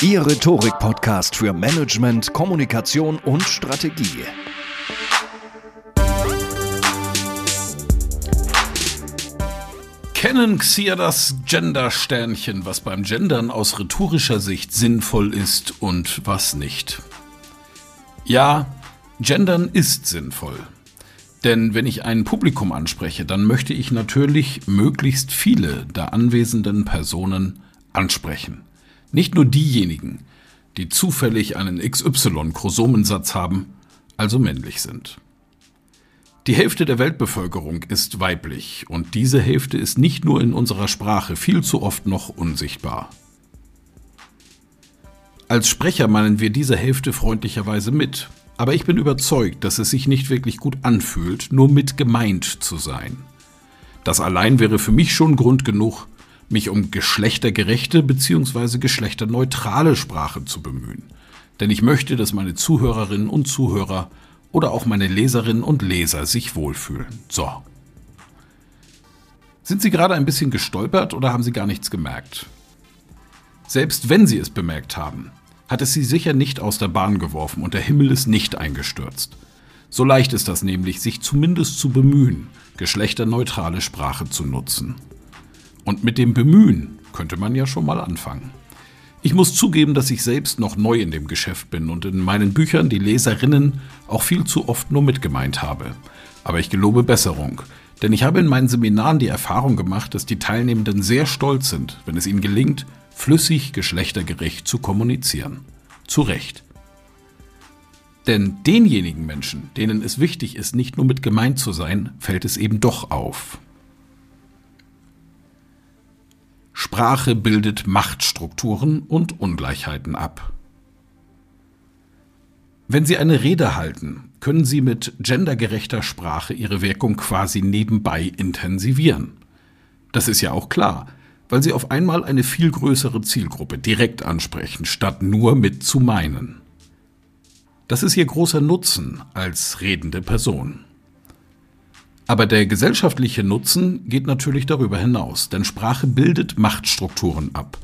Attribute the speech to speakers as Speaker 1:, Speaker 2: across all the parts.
Speaker 1: Ihr Rhetorik-Podcast für Management, Kommunikation und Strategie.
Speaker 2: Kennen Xia das Gender-Sternchen, was beim Gendern aus rhetorischer Sicht sinnvoll ist und was nicht? Ja, Gendern ist sinnvoll. Denn wenn ich ein Publikum anspreche, dann möchte ich natürlich möglichst viele der anwesenden Personen ansprechen. Nicht nur diejenigen, die zufällig einen XY-Chromosomensatz haben, also männlich sind. Die Hälfte der Weltbevölkerung ist weiblich und diese Hälfte ist nicht nur in unserer Sprache viel zu oft noch unsichtbar. Als Sprecher meinen wir diese Hälfte freundlicherweise mit, aber ich bin überzeugt, dass es sich nicht wirklich gut anfühlt, nur mit gemeint zu sein. Das allein wäre für mich schon Grund genug, mich um geschlechtergerechte bzw. geschlechterneutrale Sprache zu bemühen. Denn ich möchte, dass meine Zuhörerinnen und Zuhörer oder auch meine Leserinnen und Leser sich wohlfühlen. So. Sind Sie gerade ein bisschen gestolpert oder haben Sie gar nichts gemerkt? Selbst wenn Sie es bemerkt haben, hat es Sie sicher nicht aus der Bahn geworfen und der Himmel ist nicht eingestürzt. So leicht ist das nämlich, sich zumindest zu bemühen, geschlechterneutrale Sprache zu nutzen. Und mit dem Bemühen könnte man ja schon mal anfangen. Ich muss zugeben, dass ich selbst noch neu in dem Geschäft bin und in meinen Büchern die Leserinnen auch viel zu oft nur mitgemeint habe. Aber ich gelobe Besserung, denn ich habe in meinen Seminaren die Erfahrung gemacht, dass die Teilnehmenden sehr stolz sind, wenn es ihnen gelingt, flüssig geschlechtergerecht zu kommunizieren. Zu Recht. Denn denjenigen Menschen, denen es wichtig ist, nicht nur mit gemeint zu sein, fällt es eben doch auf. Sprache bildet Machtstrukturen und Ungleichheiten ab. Wenn Sie eine Rede halten, können Sie mit gendergerechter Sprache Ihre Wirkung quasi nebenbei intensivieren. Das ist ja auch klar, weil Sie auf einmal eine viel größere Zielgruppe direkt ansprechen, statt nur mit zu meinen. Das ist Ihr großer Nutzen als redende Person. Aber der gesellschaftliche Nutzen geht natürlich darüber hinaus, denn Sprache bildet Machtstrukturen ab,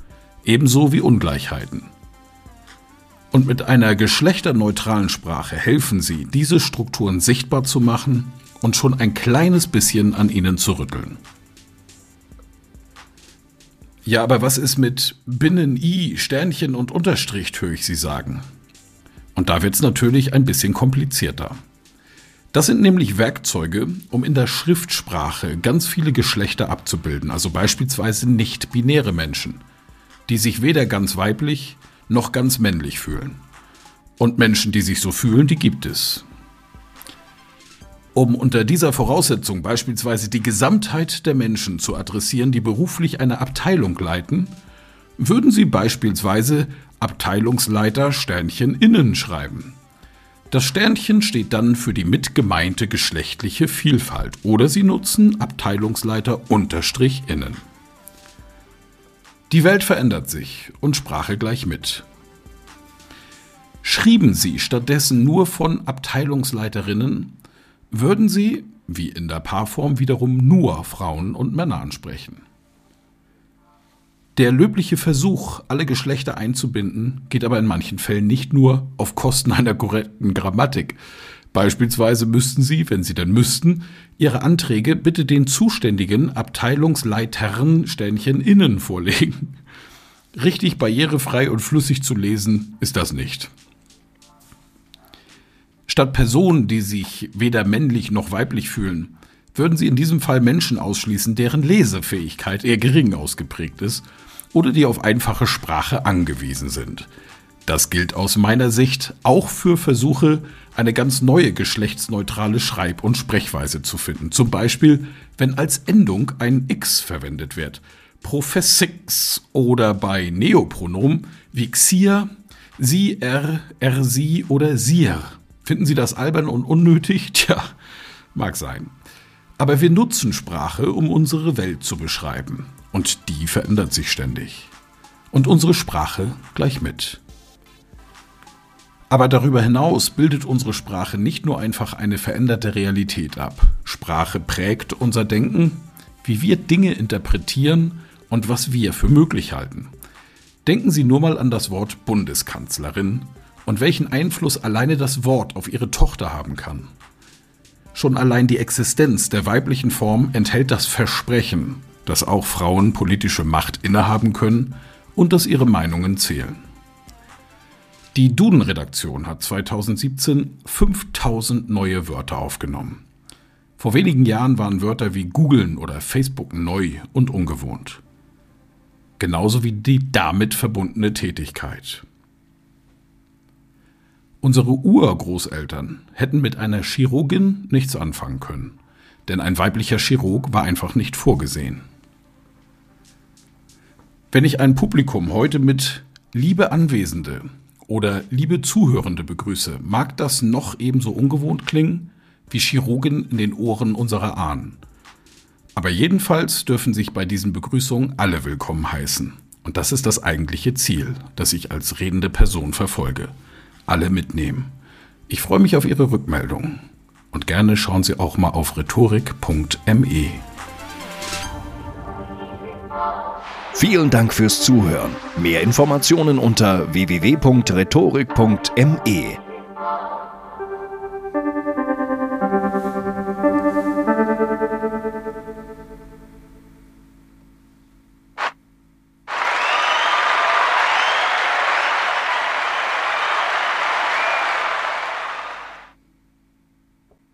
Speaker 2: ebenso wie Ungleichheiten. Und mit einer geschlechterneutralen Sprache helfen sie, diese Strukturen sichtbar zu machen und schon ein kleines bisschen an ihnen zu rütteln. Ja, aber was ist mit Binnen, I, Sternchen und Unterstrich, höre ich Sie sagen. Und da wird es natürlich ein bisschen komplizierter. Das sind nämlich Werkzeuge, um in der Schriftsprache ganz viele Geschlechter abzubilden, also beispielsweise nicht-binäre Menschen, die sich weder ganz weiblich noch ganz männlich fühlen. Und Menschen, die sich so fühlen, die gibt es. Um unter dieser Voraussetzung beispielsweise die Gesamtheit der Menschen zu adressieren, die beruflich eine Abteilung leiten, würden sie beispielsweise Abteilungsleiter Sternchen innen schreiben. Das Sternchen steht dann für die mitgemeinte geschlechtliche Vielfalt oder Sie nutzen Abteilungsleiter unterstrich innen. Die Welt verändert sich und Sprache gleich mit. Schrieben Sie stattdessen nur von Abteilungsleiterinnen, würden Sie, wie in der Paarform, wiederum nur Frauen und Männer ansprechen. Der löbliche Versuch, alle Geschlechter einzubinden, geht aber in manchen Fällen nicht nur auf Kosten einer korrekten Grammatik. Beispielsweise müssten Sie, wenn Sie denn müssten, Ihre Anträge bitte den zuständigen Abteilungsleitern Ständchen innen vorlegen. Richtig barrierefrei und flüssig zu lesen ist das nicht. Statt Personen, die sich weder männlich noch weiblich fühlen, würden Sie in diesem Fall Menschen ausschließen, deren Lesefähigkeit eher gering ausgeprägt ist oder die auf einfache Sprache angewiesen sind. Das gilt aus meiner Sicht auch für Versuche, eine ganz neue geschlechtsneutrale Schreib- und Sprechweise zu finden. Zum Beispiel, wenn als Endung ein X verwendet wird. Professix oder bei Neopronomen wie Xia, sie, er, er, sie oder sier. Finden Sie das albern und unnötig? Tja, mag sein. Aber wir nutzen Sprache, um unsere Welt zu beschreiben. Und die verändert sich ständig. Und unsere Sprache gleich mit. Aber darüber hinaus bildet unsere Sprache nicht nur einfach eine veränderte Realität ab. Sprache prägt unser Denken, wie wir Dinge interpretieren und was wir für möglich halten. Denken Sie nur mal an das Wort Bundeskanzlerin und welchen Einfluss alleine das Wort auf Ihre Tochter haben kann. Schon allein die Existenz der weiblichen Form enthält das Versprechen, dass auch Frauen politische Macht innehaben können und dass ihre Meinungen zählen. Die Duden-Redaktion hat 2017 5000 neue Wörter aufgenommen. Vor wenigen Jahren waren Wörter wie Googlen oder Facebook neu und ungewohnt. Genauso wie die damit verbundene Tätigkeit. Unsere Urgroßeltern hätten mit einer Chirurgin nichts anfangen können, denn ein weiblicher Chirurg war einfach nicht vorgesehen. Wenn ich ein Publikum heute mit liebe Anwesende oder liebe Zuhörende begrüße, mag das noch ebenso ungewohnt klingen wie Chirurgen in den Ohren unserer Ahnen. Aber jedenfalls dürfen sich bei diesen Begrüßungen alle willkommen heißen. Und das ist das eigentliche Ziel, das ich als redende Person verfolge. Alle mitnehmen. Ich freue mich auf Ihre Rückmeldung. Und gerne schauen Sie auch mal auf rhetorik.me.
Speaker 1: Vielen Dank fürs Zuhören. Mehr Informationen unter www.rhetorik.me.